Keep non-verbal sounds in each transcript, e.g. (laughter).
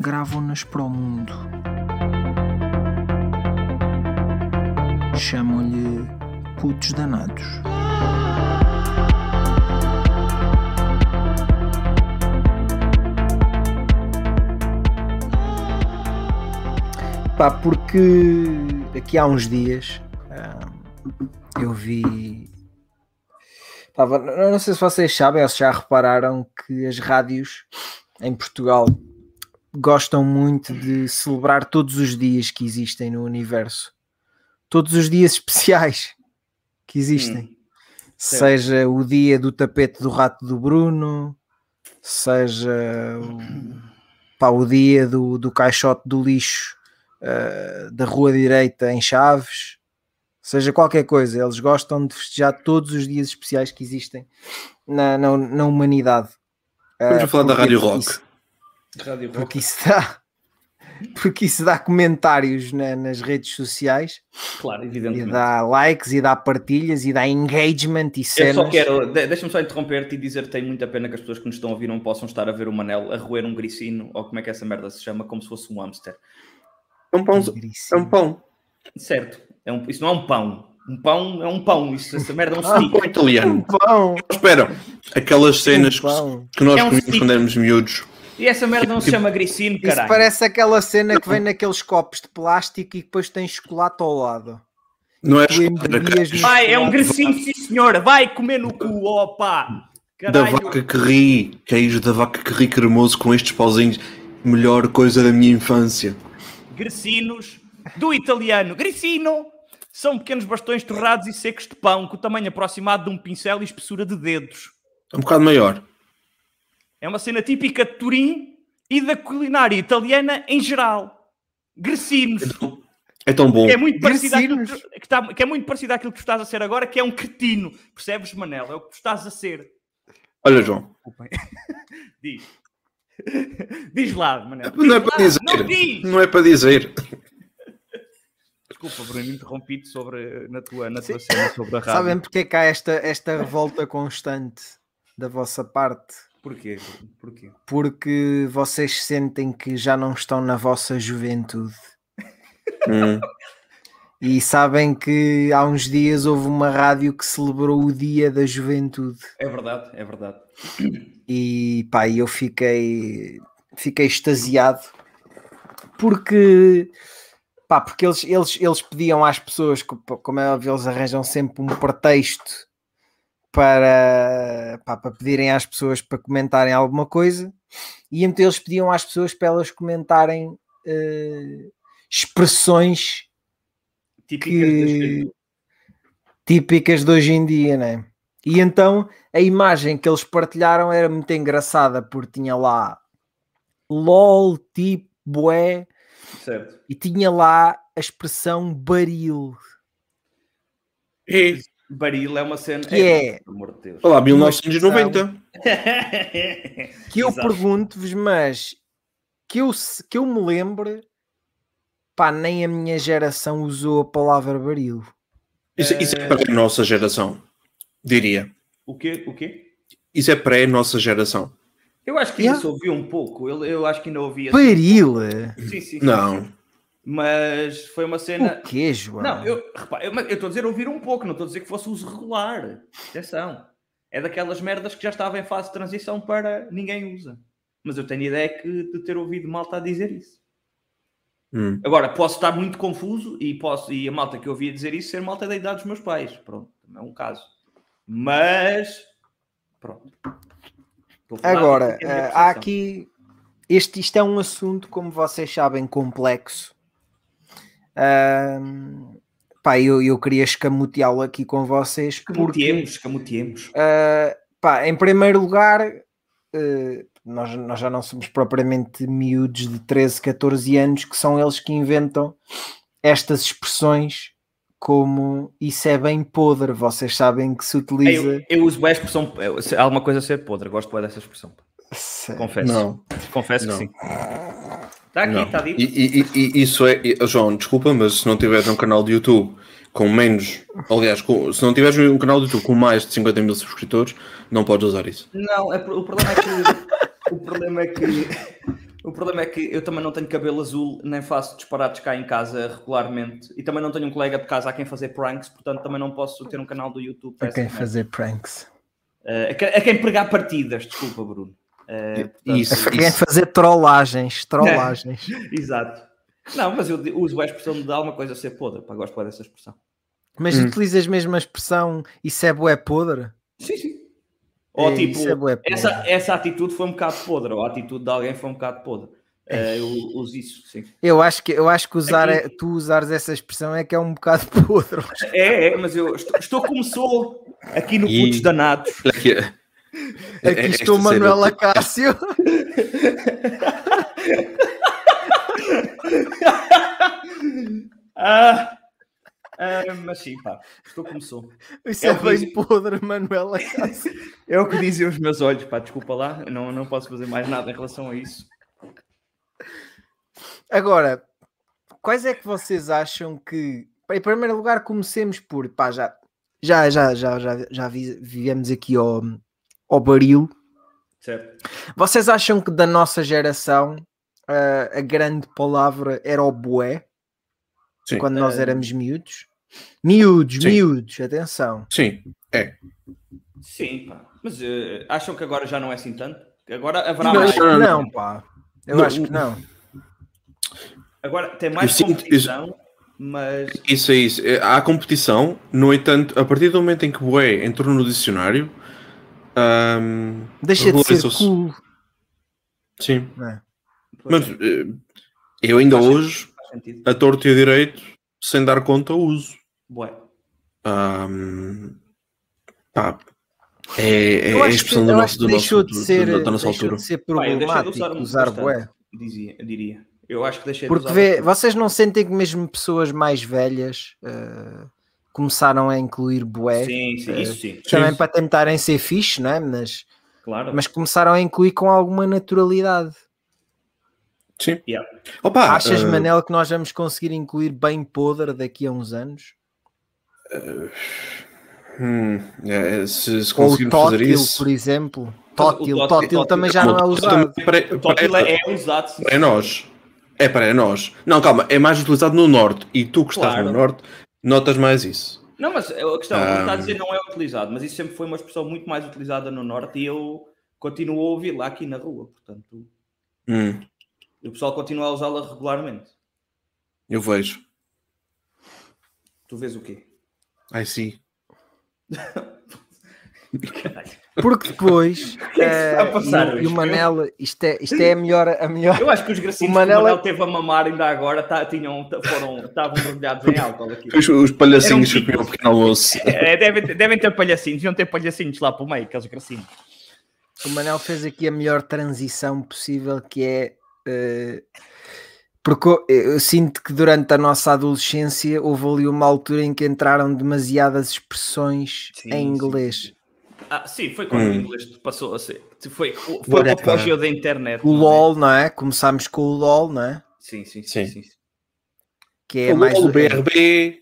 gravam-nas para o mundo. Chamam-lhe putos danados. Pá, porque aqui há uns dias ah, eu vi. Pá, não sei se vocês sabem ou se já repararam que as rádios em Portugal gostam muito de celebrar todos os dias que existem no universo. Todos os dias (laughs) especiais que existem. seja o dia do tapete do rato do Bruno, seja o, pá, o dia do, do caixote do lixo uh, da rua direita em Chaves, seja qualquer coisa. Eles gostam de festejar todos os dias especiais que existem na, na, na humanidade. Vamos Uh, a falar da Rádio Rock. isso- Rádio Rock. porque isso dá porque isso dá comentários na- nas redes sociais Claro, e evidentemente. dá likes e dá partilhas e dá engagement e Eu cenas só quero, de- deixa-me só interromper-te e dizer que tem muita pena que as pessoas que nos estão a ouvir não possam estar a ver o Manel a roer um gricino, ou como é que essa merda se chama, como se fosse um hamster. É um pão. É um pão. Certo, é um, isso não é um pão. Um pão é um pão, isso, essa merda é um (laughs) Um stick. pão italiano. pão, Espera, aquelas cenas que, pão. que nós É um comíamos stick. quando éramos miúdos. E essa merda não se chama Isso caralho. parece aquela cena que vem naqueles copos de plástico e depois tem chocolate ao lado. Não é chocolate, no- Vai, é um gricino, sim senhora. Vai comer no cu, opa. Da Caralho. vaca que ri, queijo da vaca que ri cremoso com estes pauzinhos. Melhor coisa da minha infância. Grecinos do italiano. Gricino são pequenos bastões torrados e secos de pão com o tamanho aproximado de um pincel e espessura de dedos. É um bocado maior. É uma cena típica de Turim e da culinária italiana em geral. Grecinos. É tão bom. Que é muito parecido àquilo que, Grecinos. tu- que tá- que é muito parecido àquilo que tu estás a ser agora, que é um cretino. Percebes, Manel? É o que tu estás a ser. Olha, João. (laughs) Diz. Diz lá, Manel. Não é Diz para lá. dizer. Não diz. Não é para dizer. Desculpa, Bruno, interrompi-te sobre, na, tua, na tua cena sobre a rádio. Sabem porque é que há esta, esta revolta constante da vossa parte? Porquê? Porquê? Porque vocês sentem que já não estão na vossa juventude. Hum. E sabem que há uns dias houve uma rádio que celebrou o Dia da Juventude. É verdade, é verdade. E pá, eu fiquei, fiquei extasiado porque, pá, porque eles, eles, eles pediam às pessoas, co- como é óbvio, eles arranjam sempre um pretexto para, pá, para pedirem às pessoas para comentarem alguma coisa, e então eles pediam às pessoas para elas comentarem eh, expressões Típicas que típicas de hoje em dia, né? E então a imagem que eles partilharam era muito engraçada porque tinha lá LOL, tipo, bué, Certo. e tinha lá a expressão baril, E, Baril é uma cena. que é Pelo amor de Deus. olá, 1990. que eu pergunto-vos, mas que eu, se- que eu me lembre, pá, nem a minha geração usou a palavra baril. Isso, isso é para a nossa geração. Diria. O quê? O quê? Isso é para a nossa geração. Eu acho que ainda Yeah. se ouviu um pouco. Eu, eu acho que ainda ouvi. Baril? Sim, sim, sim. Não. Mas foi uma cena. O quê, João? Não, eu estou a dizer ouvir um pouco, não estou a dizer que fosse uso regular. Atenção. É daquelas merdas que já estava em fase de transição para ninguém usa. Mas eu tenho ideia que de ter ouvido malta a dizer isso. Hum. Agora, posso estar muito confuso e, posso, e a malta que eu ouvia dizer isso ser malta da idade dos meus pais. Pronto, é um caso. Mas, pronto. Agora, eh, há aqui. Este, isto é um assunto, como vocês sabem, complexo. Ahm, pá, eu, eu queria escamoteá-lo aqui com vocês porque, Camuteemos, camuteemos. ah, pá, em primeiro lugar, eh, nós, nós já não somos propriamente miúdos de 13, 14 anos, que são eles que inventam estas expressões como isso é bem podre. Vocês sabem que se utiliza. Eu, eu uso bem a expressão. eu- se- Alguma coisa a ser podre, gosto bem dessa expressão. Se- Confesso. Não. Confesso Não. que sim. Está aqui, Não. está dito. E, e- e- isso é. João, desculpa, mas se não tiveres um canal de YouTube com menos. Aliás, com- se não tiveres um canal de YouTube com mais de 50 mil subscritores, não podes usar isso. Não, é o problema é que. o problema é que. O problema é que eu também não tenho cabelo azul, nem faço disparates cá em casa regularmente. E também não tenho um colega de casa a quem fazer pranks, portanto também não posso ter um canal do YouTube. para a quem fazer pranks. Eh, a, quem, a quem pregar partidas, desculpa, Bruno. Portanto, Isso, isso. fazer trollagens. Trollagens. (laughs) Exato. Não, mas eu uso a expressão de alguma coisa ser podre. Pá, gosto dessa expressão. Mas Hum. utilizas mesmo a expressão isso é bué podre? Sim, sim. Ou É, tipo, isso é bué podre. essa, essa atitude foi um bocado podre, ou a atitude de alguém foi um bocado podre. Eh, eu uso isso, sim. Eu acho que, eu acho que usar, Aqui- é- tu usares essa expressão é que é um bocado (laughs) podre. É, é, mas eu estou, estou como sou aqui no E- Putos Danados. Aqui, é- estou esta cena- Manuela Cássio. (laughs) Ah, ah, mas sim, pá, estou como sou. Isso É é, que bem dizem. podre, Manuela Cássio. (laughs) É o que dizem os meus olhos, pá, desculpa lá, não, não posso fazer mais nada em relação a isso. Agora, quais é que vocês acham que. Em primeiro lugar, comecemos por. Pá, já, já, já, já, já, já vi- viemos aqui ao, ao baril. Certo? Vocês acham que da nossa geração ah, a grande palavra era o bué? Sim. Quando nós Ah. éramos miúdos? Miúdos, Sim. miúdos, atenção. Sim, Sim, pá. Mas eh, acham que agora já não é assim tanto? Agora haverá Eu mais. acho que não, não, pá. Eu Não, acho que não. Agora tem mais competição, mas isso é isso. É, Há competição, no entanto, a partir do momento em que Bué entrou no dicionário. Ahm, Deixa de ser cool. Sim. é? Mas eh, eu ainda Faz hoje, sentido. a torto e a direito, sem dar conta, uso. Bué. Ahm, pá, é, é Eu a acho que, expressão do nosso, do deixou nosso, de ser, da nossa deixou altura. de ser deixei de problemático usar um usar bué. Dizia, diria. Eu acho que deixei de Porque usar vê, vocês não sentem que mesmo pessoas mais velhas eh, começaram a incluir bué Sim, sim, isso sim. também Sim. para tentarem ser fixe, não é? Mas, Claro. mas começaram a incluir com alguma naturalidade. Sim. Yeah. Opa, Achas, ah, Manel, que nós vamos conseguir incluir bem podre daqui a uns anos? hum, é, se, se Ou conseguirmos fazer tótil, isso. por exemplo. Tótil, tótil- tótil tótil- também já não é Também usado. para- O tótil é usado. sim. É nós. É para nós. Não, calma, é mais utilizado no norte. E tu que estás Claro. no norte, notas mais isso. Não, mas a questão, que está a Ah. dizer não é utilizado, mas isso sempre foi uma expressão muito mais utilizada no Norte e eu continuo a ouvi-la aqui na rua, portanto, Hum, o pessoal continua a usá-la regularmente. eu vejo. Tu vês o quê? Ai sim. (laughs) (laughs) Porque depois. que é que se está a passar e o- e o Manel, isto é, isto é a melhor. A melhor Eu acho que os gracinhos O que Manel o é- Manel teve a mamar ainda agora tá- tinham, foram, estavam mergulhados em álcool aqui. Os, os palhacinhos um que comiam o pequeno almoço. (laughs) É, devem, ter- devem ter palhacinhos, deviam ter palhacinhos lá para o meio, aqueles gracinhos. O Manel fez aqui a melhor transição possível, que é eh, porque eu, eu sinto que durante a nossa adolescência houve ali uma altura em que entraram demasiadas expressões Sim, em sim, inglês. Ah, sim, foi quando Hum. o inglês passou a ser. Foi, foi o apogeu da internet. O não é? LOL, não é? Começámos com o LOL, não é? Sim, sim, Sim. sim. sim. Que é o mais. LOL, o BRB.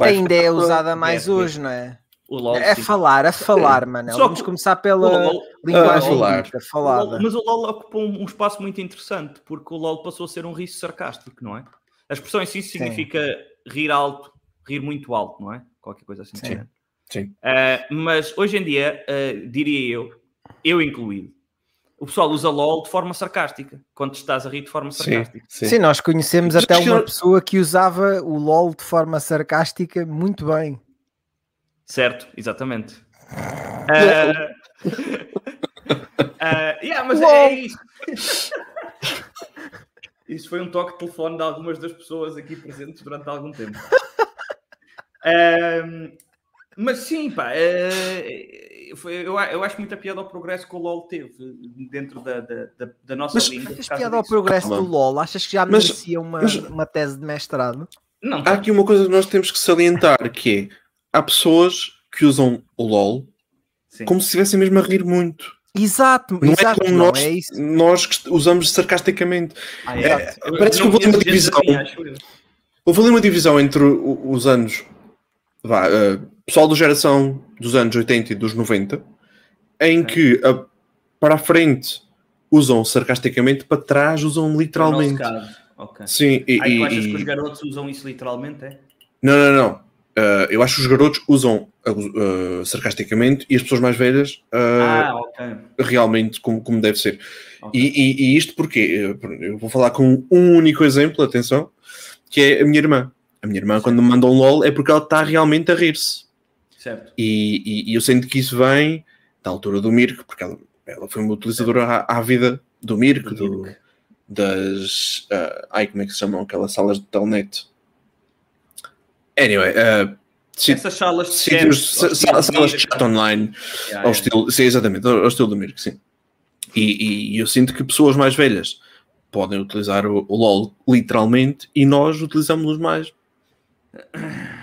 ainda é usada mais BRB. hoje, não é? O LOL, É sim. falar, a falar, Manel. Só Vamos que começar pela LOL- linguagem a falar. dita, O falada. LOL- mas o LOL ocupou um, um espaço muito interessante porque o LOL passou a ser um riso sarcástico, não é? A expressão em si significa rir alto, rir muito alto, não é? Qualquer coisa assim. Sim. Sim. Ah, mas hoje em dia, ah, diria eu, eu incluído, o pessoal usa LOL de forma sarcástica, quando estás a rir de forma Sim, sarcástica. sim. Sim, nós conhecemos até uma pessoa que usava o LOL de forma sarcástica muito bem. Certo, exatamente. (laughs) Ah, (laughs) ah, yeah, mas é isso. (laughs) Isso foi um toque de telefone de algumas das pessoas aqui presentes durante algum tempo. Mas sim, pá, eh, foi- eu, eu acho muita piada ao progresso que o LOL teve dentro da, da, da- da nossa Mas- língua. causa piada ao disso. progresso Calma. do LOL? Achas que já Mas- merecia uma, mas- uma tese de mestrado? Não, Há aqui uma coisa que nós temos que salientar, que é, há pessoas que usam o LOL sim. como se estivessem mesmo a rir muito. Exato, Não exato, é como não nós, é isso. nós que usamos sarcasticamente. Ah, é, é. Eu parece que não houve uma gente divisão. assim. Houve ali uma divisão entre os anos. Vá, eh, pessoal da geração dos anos 80 e dos 90, em que a- para a frente usam sarcasticamente, para trás usam literalmente. nosso caso, ok. Sim, e, Aí tu e- achas que e- os garotos usam isso literalmente, é? Não, não, não. Eh, eu acho que os garotos usam eh, sarcasticamente e as pessoas mais velhas eh, Ah, ok. realmente como, como deve ser. Ok. E, e- e isto porque eu vou falar com um único exemplo, atenção, que é a minha irmã. A minha irmã, quando me manda um LOL, é porque ela está realmente a rir-se. Certo. E, e- e eu sinto que isso vem da altura do Mirk, porque ela, ela foi uma utilizadora à, à vida do Mirk, Do das. ah, ai, como é que se chamam aquelas salas de telnet? Anyway, si- Essas salas de sítios, chat, salas de chat online, Yeah, ao yeah. estilo, sim, exatamente, ao, ao estilo do Mirk, sim. E, e eu sinto que pessoas mais velhas podem utilizar o, o LOL literalmente e nós utilizamos-los mais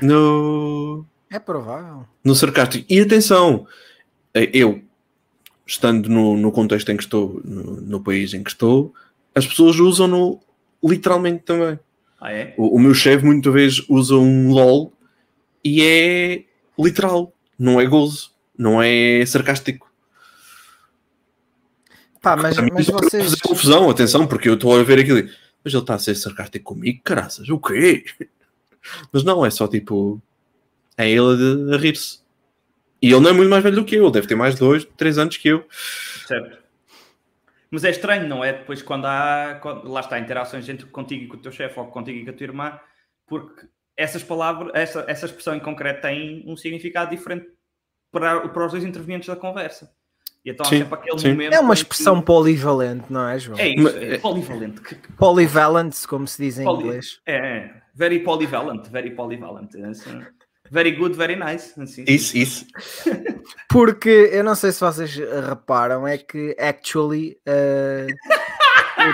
no, É provável. no sarcástico. E atenção, eh, eu, estando no, no contexto em que estou, no, no país em que estou, as pessoas usam-no literalmente também. Ah, é? O, o meu chefe muitas vezes usa um LOL e é literal, não é gozo, não é sarcástico. Pá, mas, mas isso pode vocês. fazer confusão, atenção, porque eu estou a ver aquilo. Mas ele está a ser sarcástico comigo, caraças, o quê? (laughs) Mas não, é só tipo. É ele a, a rir-se. E ele não é muito mais velho do que eu, ele deve ter mais de dois, três anos que eu. Certo. Mas é estranho, não é? Depois quando há, quando- lá está, interações entre contigo e com o teu chefe ou contigo e com a tua irmã, porque essas palavras, essa, essa expressão em concreto tem um significado diferente para, para os dois intervenientes da conversa. E então há Sim, sempre aquele sim. momento. É uma em que- expressão polivalente, não é, João? É isso, Mas- é polivalente. Polyvalent, como se diz em Poly- inglês. É, é, very polyvalent, very polyvalent. É assim. Very good, very nice. Assim, Isso, isso. (laughs) Porque eu não sei se vocês reparam, é que actually, uh,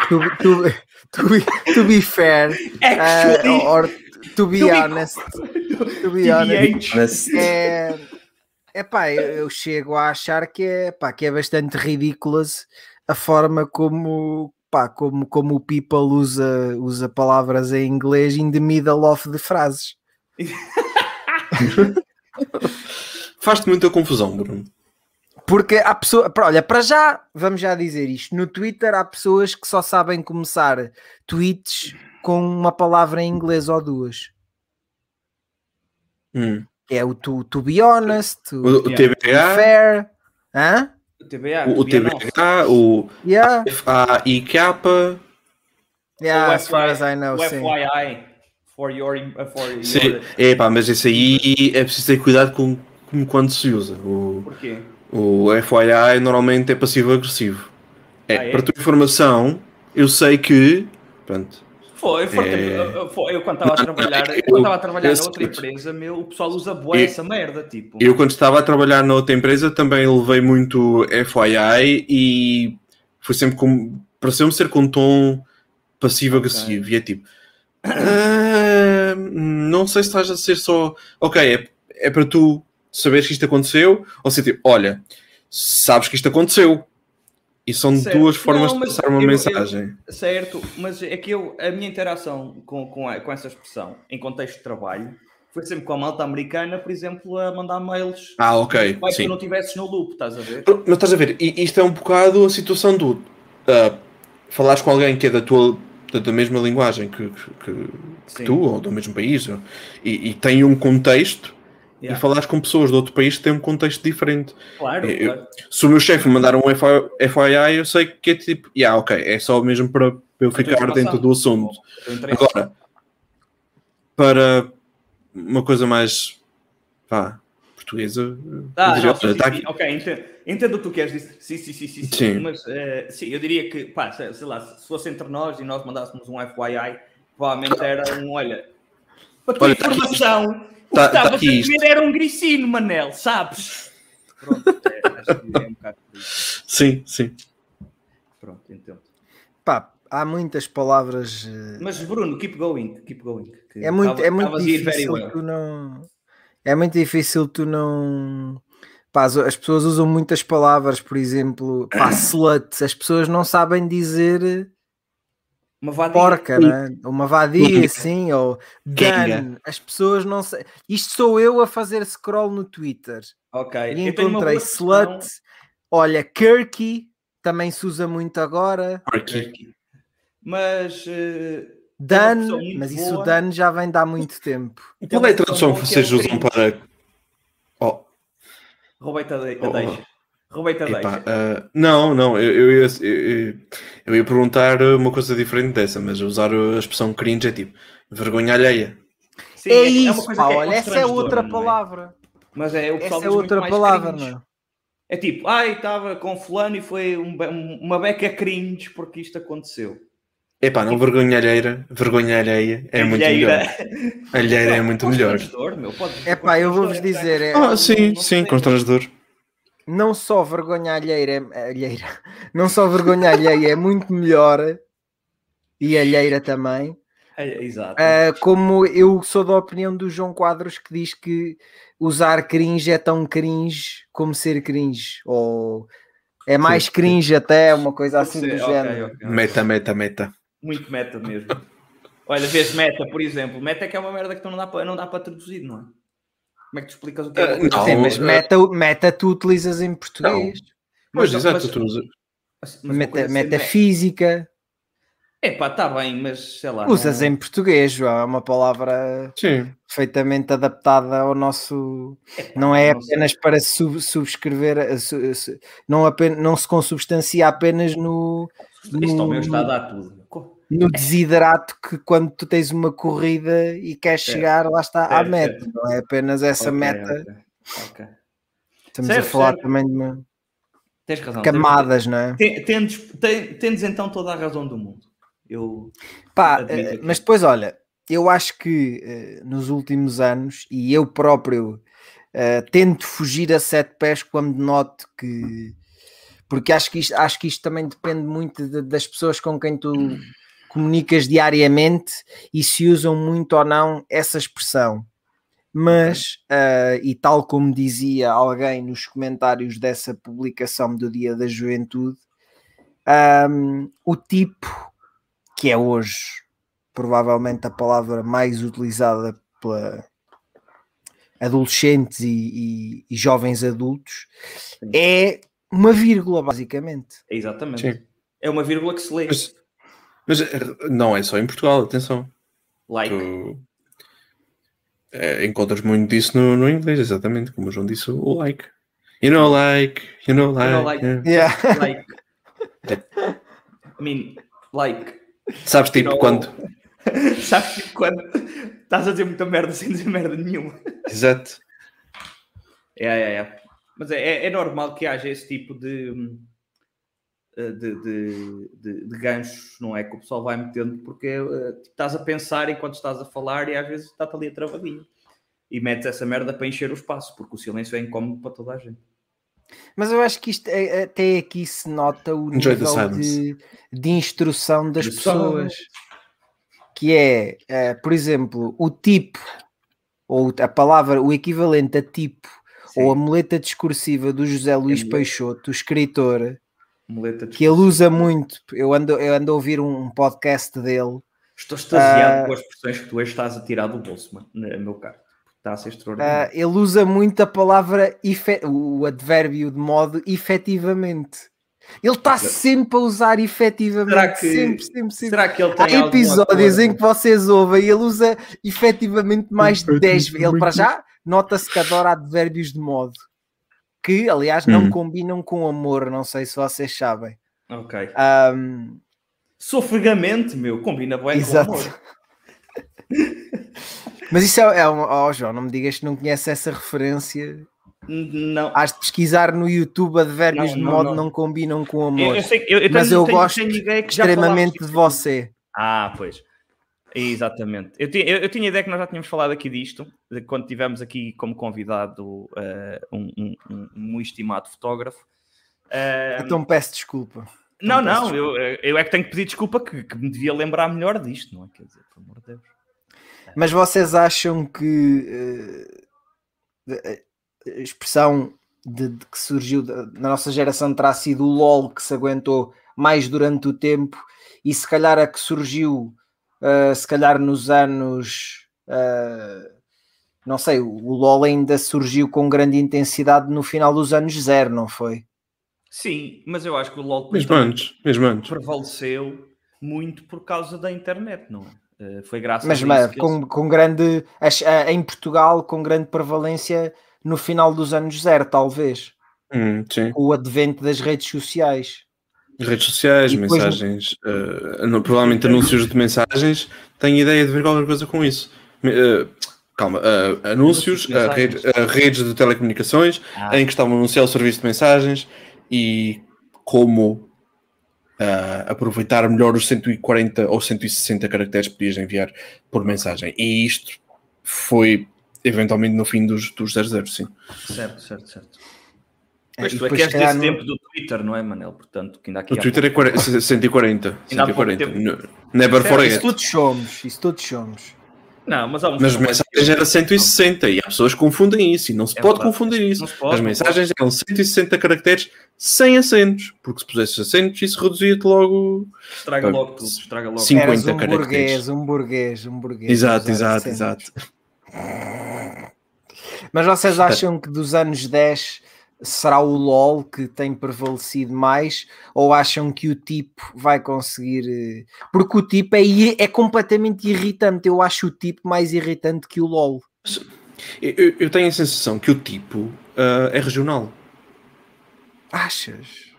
to, to, to, be, to be fair, Actually, uh, or to be to be- honest, to be honest, é, é pá, eu, eu chego a achar que é, pá, que é bastante ridículas a forma como, pá, como, como o people usa, usa palavras em inglês in the middle of de frases. (laughs) (laughs) Faz-te muita confusão, Bruno. Porque há pessoas, olha, para já, vamos já dizer isto, no Twitter há pessoas que só sabem começar tweets com uma palavra em inglês ou duas. Hum. É o to, to be honest, o, O, o Yeah. TBH, fair, hã? O TBA, o, o. TBH, o Yeah, FAIK, yeah, O as far as I know, o sim. FYI for your, for your Sim, é pá, mas esse aí é preciso ter cuidado com, com quando se usa. O, Porquê? o FYI normalmente é passivo-agressivo. É, Ah, é? Para a tua informação, eu sei que. Pronto, Foi, foi, É. eu, foi- eu quando estava a trabalhar, eu- quando estava a trabalhar eu- na outra empresa, meu, o pessoal usa Eu- essa merda, tipo. eu quando estava a trabalhar na outra empresa também levei muito FYI e foi sempre com. pareceu-me ser com um tom passivo-agressivo. E é tipo. "Ah, não sei se estás a ser só. Ok, é, é para tu saberes que isto aconteceu, ou se tipo, olha, sabes que isto aconteceu. E são Certo. duas formas Não, de passar uma eu- eu- mensagem. Certo, mas é que eu, a minha interação com, com, a- com essa expressão em contexto de trabalho foi sempre com a malta americana, por exemplo, a mandar mails. Ah, ok, Vai que sim. tu não estivesses no loop, estás a ver? Mas estás a ver, isto é um bocado a situação do ah, falares com alguém que é da tua da, da mesma linguagem que, que- que- tu, ou do mesmo país, ou- e, e tem um contexto, Yeah. e falares com pessoas de outro país que têm um contexto diferente. Claro, eu- claro. Se o meu chefe me mandar um FYI, eu sei que é tipo, yeah, ok, é só mesmo para eu ficar dentro do assunto. Agora, para uma coisa mais pá, portuguesa, Ah, eu diria, não, sim, tá sim. aqui- ok, entendo, entendo o que tu queres dizer. Sim, sim, sim, sim, sim. Sim. Mas eh, sim, eu diria que, pá, sei, sei lá, se fosse entre nós e nós mandássemos um FYI, provavelmente era um, olha, para tua Olha, tá informação, o Tá- que tá estavas aqui a comer era um gricino, Manel, sabes? Pronto, é, Sim, sim. Pronto, entendo. Pá, há muitas palavras. eh, Mas Bruno, keep going, keep going. que É muito, tava- é muito difícil tu não. É muito difícil tu não. Pá, as, as pessoas usam muitas palavras, por exemplo, pá, (coughs) slut. As pessoas não sabem dizer Uma vadia. porca, né? uma vadia, assim, ou done. As pessoas não sabem. Isto sou eu a fazer scroll no Twitter Ok. e encontrei slut. questão. Olha, Kirky também se usa muito agora. Aqui. Mas eh, Versão muito mas isso boa. done já vem de há muito tempo. Qual é a tradução que é vocês usam cringe. para. Oh, roubei-te a, de- Oh, oh. deixa. Roubei-te a deixa. ah, não, não, eu, eu, ia, eu, eu ia perguntar uma coisa diferente dessa, mas usar a expressão cringe é tipo vergonha alheia. Sim, é, uma isso, coisa pá, que olha, essa é outra não é? palavra. Mas é o pessoal Essa é outra palavra, cringe. não é? É tipo, ai, estava com fulano e foi um- uma beca cringe porque isto aconteceu. Epá, não vergonha alheira, vergonha alheia é muito melhor. Alheira é muito melhor. Constrangedor, meu, pode- É pá, eu vou-vos dizer, é, Ah, sim, não sim, constrangedor. não só vergonha alheira, é- alheira, não só vergonha alheia é muito melhor e alheira também, É, exato. ah, como eu sou da opinião do João Quadros que diz que usar cringe é tão cringe como ser cringe, ou é mais Sim. cringe até, uma coisa assim ser, do ok, género. ok. Meta, meta, meta. Muito meta mesmo. Olha, vês meta, por exemplo. Meta é que é uma merda que tu não dá para não dá para traduzir, não é? Como é que tu explicas o que é? Ah, não. Sim, mas eh, meta, meta tu utilizas em português. Pois, Mas- exato, tu usas. Meta, metafísica, É pá, está bem, mas sei lá. usas não- em português, João, é uma palavra Sim. perfeitamente adaptada ao nosso. Epá, Não é não sei. apenas para sub- subscrever, eh, su- su- não, apenas, não se consubstancia apenas no, Isto ao meu no- está a dar tudo. No desidrato que quando tu tens uma corrida e queres Certo. chegar, lá está, à Certo, meta. certo. Não é apenas essa Ok, meta. ok, ok. Estamos a falar também de uma- Tens razão. tens- camadas, não é? Ten- Tendes, ten- tendes então toda a razão do mundo. Eu. Pá, eh, mas depois, olha, eu acho que eh, nos últimos anos, e eu próprio eh, tento fugir a sete pés quando noto que. Porque acho que isto, acho que isto também depende muito de- das pessoas com quem tu comunicas diariamente e se usam muito ou não essa expressão. Mas, eh, e tal como dizia alguém nos comentários dessa publicação do Dia da Juventude, ahm, o tipo que é hoje provavelmente a palavra mais utilizada pela adolescentes e, e- e jovens adultos, é uma vírgula, basicamente. Exatamente. Sim. É uma vírgula que se lê. Mas, mas eh, não é só em Portugal, atenção. like. Tu eh, encontras muito disso no, no inglês, exatamente, como o João disse, o like. You know, like, you know, like. know, like. yeah. Yeah. (laughs) Like. I mean, like. Sabes, tipo, You know, quando. (laughs) Sabes tipo, quando estás a dizer muita merda sem dizer merda nenhuma. Exato. É, é, é. Mas é, é- é normal que haja esse tipo de, hum, de, de, de- de ganchos, não é? Que o pessoal vai metendo porque eh, tipo, estás a pensar enquanto estás a falar e às vezes está-te ali a travadinho. E metes essa merda para encher o espaço, porque o silêncio é incómodo para toda a gente. Mas eu acho que isto é- até aqui se nota o Enjoy nível de, de instrução das pessoas. Que é, eh, por exemplo, o tipo, ou a palavra, o equivalente a tipo, ou a muleta discursiva do José Luís muleta. Peixoto, o escritor, Muleta de que ele usa muito. Eu ando, eu ando a ouvir um podcast dele. Estou extasiado Ah. com as expressões que tu hoje estás a tirar do bolso, mano, meu carro. Está a ser extraordinário. ele usa muito a palavra, o advérbio de modo efetivamente. Ele está sempre a usar efetivamente. Será que- sempre, sempre, sempre. Será que ele Há tem algum episódios em que vocês ouvem e ele usa efetivamente mais de 10 vezes. Ele para já nota-se que adora advérbios de modo. Que, aliás, não Hum. combinam com amor, não sei se vocês sabem. Ok. Ahm, Sofregamente, meu, combina bem Exato. com amor. (laughs) mas isso é, é um. Oh, João, não me digas que não conhece essa referência. Não. Has de pesquisar no YouTube advérbios Não, de não, modo não. não. combinam com Eu, amor. eu sei, eu, eu Mas tenho- eu tenho- gosto tenho ideia que já Extremamente de você. Ah, pois. Exatamente. Eu, ti- eu, eu tinha ideia que nós já tínhamos falado aqui disto, quando tivemos aqui como convidado eh, um, um, um, um estimado fotógrafo. Ah, Então peço desculpa. não, então peço não, eu, eu é que tenho que pedir desculpa que, que me devia lembrar melhor disto, não é? Quer dizer, pelo amor de Deus. Mas vocês acham que eh, a expressão de, de que surgiu da- na nossa geração terá sido o LOL que se aguentou mais durante o tempo e se calhar a que surgiu eh, se calhar nos anos eh, não sei, o o LOL ainda surgiu com grande intensidade no final dos anos zero, não foi? Sim, mas eu acho que o LOL Mesmo antes, mesmo antes. prevaleceu muito por causa da internet, não é? Eh, foi graças Mas, a mas isso com, com grande em Portugal com grande prevalência no final dos anos zero, talvez. Hum, o advento das redes sociais. Redes sociais, E depois- mensagens, eh, no- provavelmente anúncios de mensagens. Tenho ideia de ver qualquer coisa com isso. Eh, calma, eh, anúncios, eh, rede- redes de telecomunicações Ah. em que estavam a anunciar o serviço de mensagens e como aproveitar melhor os 140 ou 160 caracteres que podias enviar por mensagem. E isto foi eventualmente no fim dos, dos 00, sim. Certo, certo, certo. É, Pois e tu é depois, que desse no- tempo do Twitter, não é, Manel? Portanto, que ainda aqui O Twitter é pouco- 40, 140. (laughs) Ainda há pouco 140. tempo. Never Certo, forget. Isso todos somos, isso todos somos. Não, mas há um Mas mensagens era 160 e as pessoas confundem isso e não se É pode verdade. confundir isso. Não pode, As não mensagens eram 160 caracteres sem acentos, porque se pusesse acentos isso reduzia-te logo. Estraga logo tudo, estraga logo. Sim. 50 Eras um caracteres. burguês, um burguês, um burguês. Exato, exato, 60. exato. Mas vocês acham que dos anos 10 será o LOL que tem prevalecido mais ou acham que o tipo vai conseguir. eh, Porque o tipo é, é completamente irritante. Eu acho o tipo mais irritante que o LOL. Eu, eu- eu tenho a sensação que o tipo ah, é regional. Achas?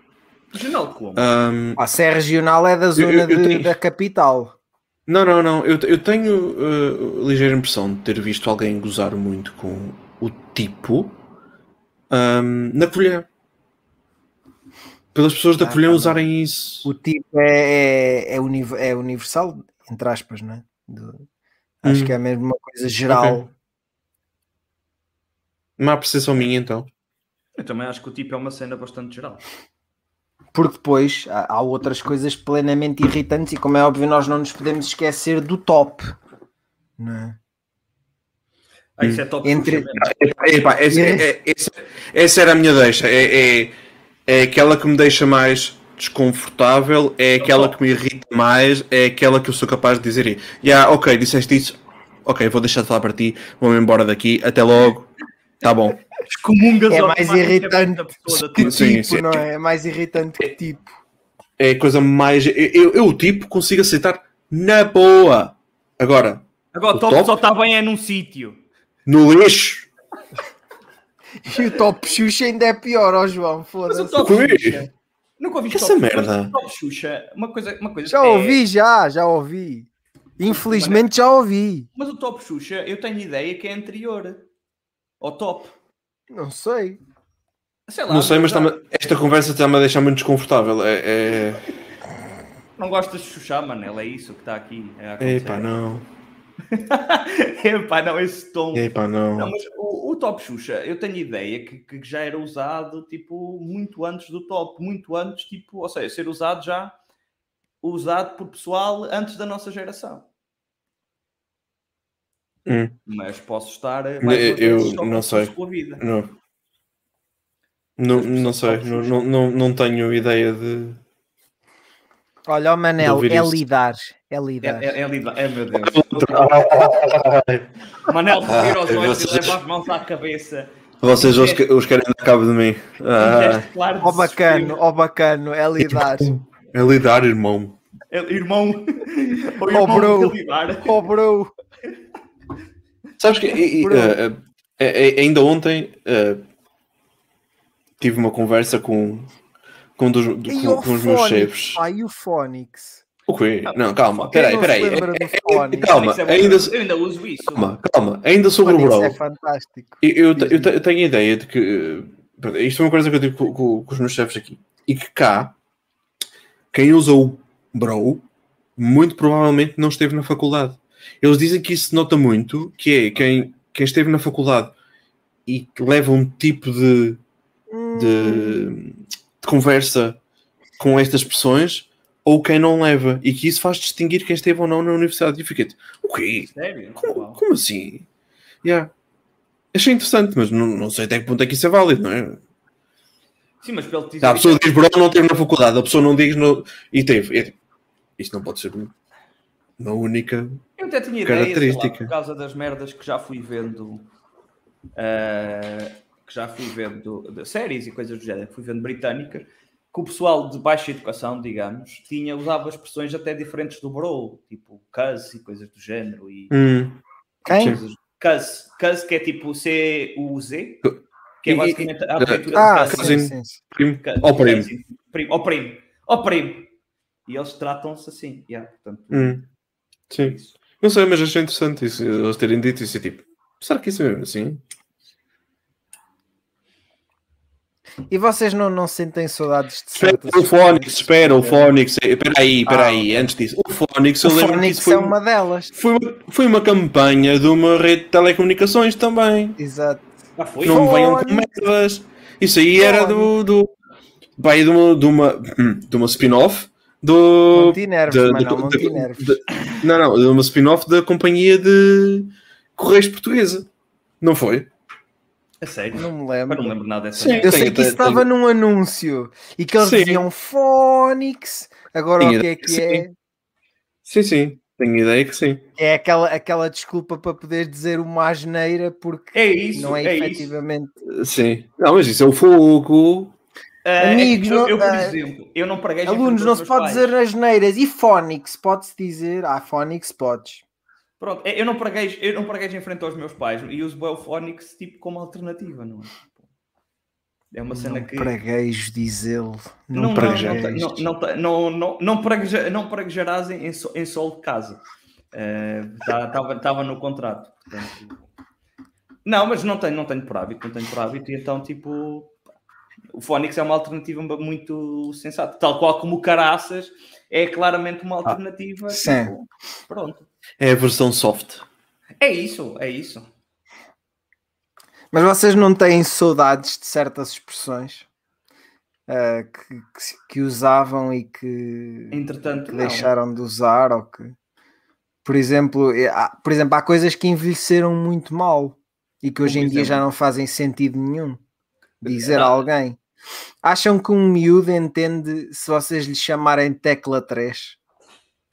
Regional como? Ahm, Ah, se é regional, é da zona eu de- tenho- da capital. não, não, não. Eu, eu tenho ah, ligeira impressão de ter visto alguém gozar muito com o tipo ahm, na colher. Pelas pessoas da Ah, colher tá usarem isso. O tipo é, é, é, é universal, entre aspas, não é? Do- acho Hum. que é mesmo uma coisa geral. Uma apreciação minha, então. Eu também acho que o tipo é uma cena bastante geral. Porque depois há, há outras coisas plenamente irritantes e como é óbvio nós não nos podemos esquecer do top. Não é? Ah, isso é top Entre- epá, esse- é- é- esse- essa era a minha deixa. É, é, é aquela que me deixa mais desconfortável, é aquela que me irrita mais, é aquela que eu sou capaz de dizer: yeah, ok, disseste isso, ok, vou deixar de falar para ti, vou-me embora daqui, até logo, tá bom. Excomungas É mais automaticamente irritante a pessoa da que Sim, tipo, sim. não é? É mais irritante que tipo. É a coisa mais. Eu, eu, eu, o tipo, consigo aceitar na boa. Agora, Agora O top, top? só está bem é num sítio. No lixo, E o top Xuxa ainda é pior, ó João, Mas o foda-se. top Ui. Xuxa. Nunca ouvi Que essa merda? O top Xuxa, uma coisa, uma coisa Já é- ouvi, já, já ouvi. Infelizmente já ouvi. Mas o top Xuxa, eu tenho ideia que é anterior ao top. Não sei. Sei lá, não sei, mas esta conversa está-me a deixar muito desconfortável. É. é... Não gostas de Xuxa, Manel, é isso que está aqui. a acontecer. Epá, não. (laughs) Epá, não, esse tom. Epá, não. Não, o, o Top Xuxa, eu tenho ideia que, que já era usado, tipo, muito antes do Top, muito antes, tipo, ou seja, ser usado já, usado por pessoal antes da nossa geração. Hum. Mas posso estar mais Eu- eu não com sei. a vida. Não. Não, não sei, não, Xuxa. não, não, não tenho ideia de. Olha, o Manel, é lidar. É É, lidar. é, é, lidar- é, meu Deus. (laughs) Manel, vira os olhos e leva as mãos à cabeça. Vocês os, que- os querem dar cabo de mim. Um Ah, claro de Ó bacano, desespero. ó bacano, é lidar. é lidar, irmão. É, Irmão, (laughs) ou Oh, irmão bro. de lidar. Oh bro. Sabes que e- Bro. eh, ainda ontem eh, tive uma conversa com, com, dos, do- com, com os meus chefes. pá, e o Phonics? O quê? Não, calma, peraí, peraí. Eh, eh? Calma, Isso é bom. ainda, Eu ainda uso isso. calma, calma, ainda sobre o bro. é fantástico. Eu, eu, eu te- eu tenho a ideia de que pronto, isto é uma coisa que eu tive com, com- com os meus chefes aqui e que cá quem usa o bro muito provavelmente não esteve na faculdade. Eles dizem que isso se nota muito, que é quem, quem esteve na faculdade e leva um tipo de, Hum, de, de conversa com estas expressões ou quem não leva. E que isso faz distinguir quem esteve ou não na universidade. E eu fiquei, o quê? Sério? Como, como assim? Yeah. Achei interessante, mas não, não sei até que ponto é que isso é válido, não é? Sim, mas pelo dizer Tá, a pessoa diz, bro, não teve na faculdade, a pessoa não diz no... e teve. É tipo, isto não pode ser uma única. Eu até tinha ideia, sei lá, Característica. por causa das merdas que já fui vendo, eh, que já fui vendo de séries e coisas do género, que fui vendo britânicas, que o pessoal de baixa educação, digamos, tinha, usava expressões até diferentes do bro, tipo cuz e coisas do género. E Hum. Quem? Cuz, cuz que é tipo C-U-Z, que é E- e- basicamente a abreviatura Ah, de cuz. sim, sim, sim. Primo. Ó primo. cousin, primo. E eles tratam-se assim. Yeah, portanto, Hum. Sim. isso. Não sei, mas achei interessante isso, eles terem dito isso. e Tipo, será que isso é mesmo assim? E vocês não, não sentem saudades de Espera, certas o Phonics, espera, o expressões? Phonics. Espera aí, espera Ah, aí. Antes disso, o O eu lembro que Phonics isso foi, é uma delas. foi, uma, foi uma campanha de uma rede de telecomunicações também. Exato. Ah, foi? não me venham com merdas. Isso aí era do. do vai de uma, de uma, hum, de uma spin-off do. Mano, do- não não, não, de uma spin-off da companhia de Correios Portuguesa. Não foi? A sério? Não me Eu lembro. não lembro nada dessa. Sim. Eu sei que isso estava tenho- num anúncio e que eles Sim. diziam Phonics. Agora o que é que sim. é? Sim, sim. Tenho ideia que sim. É aquela, aquela desculpa para poder dizer uma asneira porque É isso, não é, é, isso. efetivamente. Sim. Não, mas isso é o fogo. Ah, é que Amigos, eu, não- eu, por ah, exemplo, eu não praguei Alunos, não se pode dizer asneiras. E Phonics, pode-se dizer. Ah, Phonics podes. Pronto, é, eu não praguei, eu não praguei em frente aos meus pais e uso o Phonics tipo como alternativa, não é? É uma cena Não que praguejo dizê-lo. não, Não, não, praguejo. não, não, não, não, pragueja- não praguejarás em, em, so- em sol de casa. Estava no contrato. Não, mas não tenho, não tenho por hábito, não tenho por hábito, e então tipo o Phonics é uma alternativa muito sensata, tal qual como o Caraças é claramente uma alternativa. sim. tipo, pronto. É a versão soft. É isso, é isso. Mas vocês não têm saudades de certas expressões ah, que, que, que usavam e que, Entretanto, que deixaram de usar ou que por exemplo, há, por exemplo, há coisas que envelheceram muito mal e que hoje Como em dia já exemplo? não fazem sentido nenhum dizer a alguém. Acham que um miúdo entende se vocês lhe chamarem tecla 3?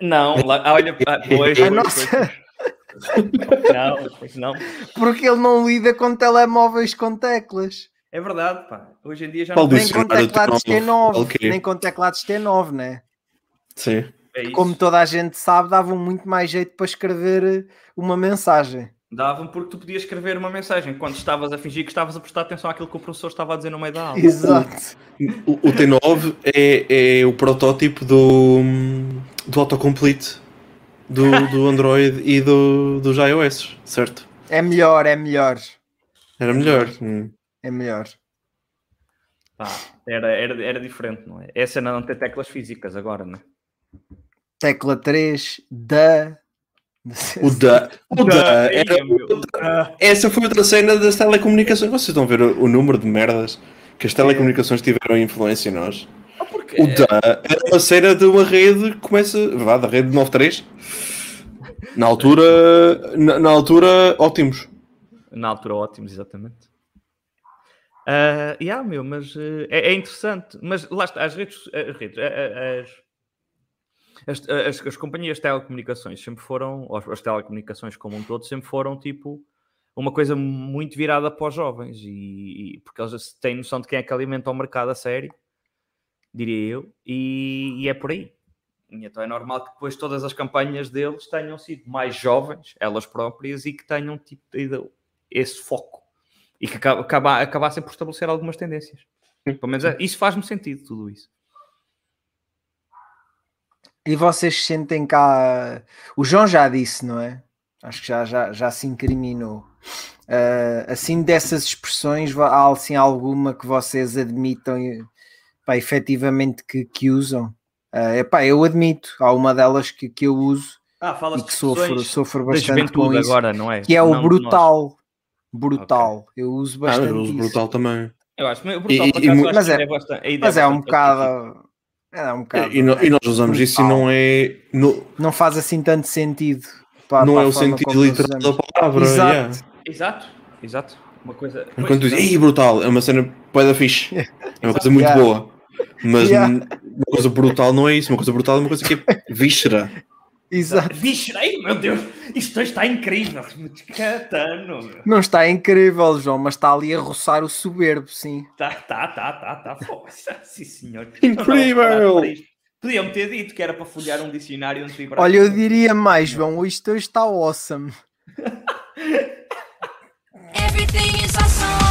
Não, lá, olha, pois, pois, nossa- pois. Não, pois não. Porque ele não lida com telemóveis com teclas. É verdade, pá. Hoje em dia já Qual não Nem com teclados T9, T9, ok. nem com teclados T9, né? Sim. é. Como toda a gente sabe, davam muito mais jeito para escrever eh, uma mensagem. Davam porque tu podias escrever uma mensagem quando estavas a fingir que estavas a prestar atenção àquilo que o professor estava a dizer no meio da aula. Exato. O, o T9 é, é o protótipo do, do autocomplete do, do Android e do, dos iOS, certo? É melhor, é melhor. Era melhor. Hum. É melhor. Pá, era, era, era diferente, não é? Essa não ter teclas físicas agora, não é? Tecla 3 da. O (laughs) da. O da. Era, meu. essa foi outra cena das telecomunicações. Vocês estão a ver o, o número de merdas que as telecomunicações tiveram influência em nós? Ah, O da era uma cena de uma rede que começa. Vá, da rede 93. Na altura. Na, na altura, ótimos. Na altura, ótimos, exatamente. Ah, yeah, meu, mas eh, é, é interessante. Mas lá está, as redes, as, redes, a- a- as, as, as- as companhias de telecomunicações sempre foram, as telecomunicações como um todo, sempre foram tipo uma coisa muito virada para os jovens, e, e- porque eles têm noção de quem é que alimenta o mercado a sério, diria eu, e, e é por aí. E então é normal que depois todas as campanhas deles tenham sido mais jovens, elas próprias, e que tenham tipo, tido esse foco e que acaba- acabassem por estabelecer algumas tendências. Pelo menos é- isso faz-me sentido, tudo isso. E vocês sentem cá. O João já disse, não é? Acho que já, já, já se incriminou. Ah, assim, dessas expressões, há assim, alguma que vocês admitam pá, efetivamente que, que usam? Ah, epá, eu admito, há uma delas que, que eu uso Ah, e que sofro, sofro bastante com isso, agora, não é? que é o Não nós. brutal. Brutal. Eu uso Ah, bastante eu uso isso. brutal também. Eu acho, brutal, e- e acaso, mu- acho mas é- é bastante- Mas é um bastante bocado. É um bocado. E, no- e nós usamos isso e não é. No, Não faz assim tanto sentido. para- não para é o sentido literal da palavra. Exato. yeah. Exato, exato. Uma coisa. Enquanto pois, dizes, brutal, é uma cena da fixe. (laughs) É uma coisa muito Yeah. boa. Mas Yeah. uma coisa brutal não é isso. Uma coisa brutal é uma coisa que é víscera. Exato. Vixe, ai meu Deus, isto hoje está incrível. Catano, meu. Não está incrível, João, mas está ali a roçar o soberbo, sim. Tá, tá, tá, tá, tá. Força, sim, senhor. Incrível! Podiam-me ter dito que era para folhear um dicionário antes de ir para Olha, eu diria mais, João, isto hoje está awesome. Everything is awesome.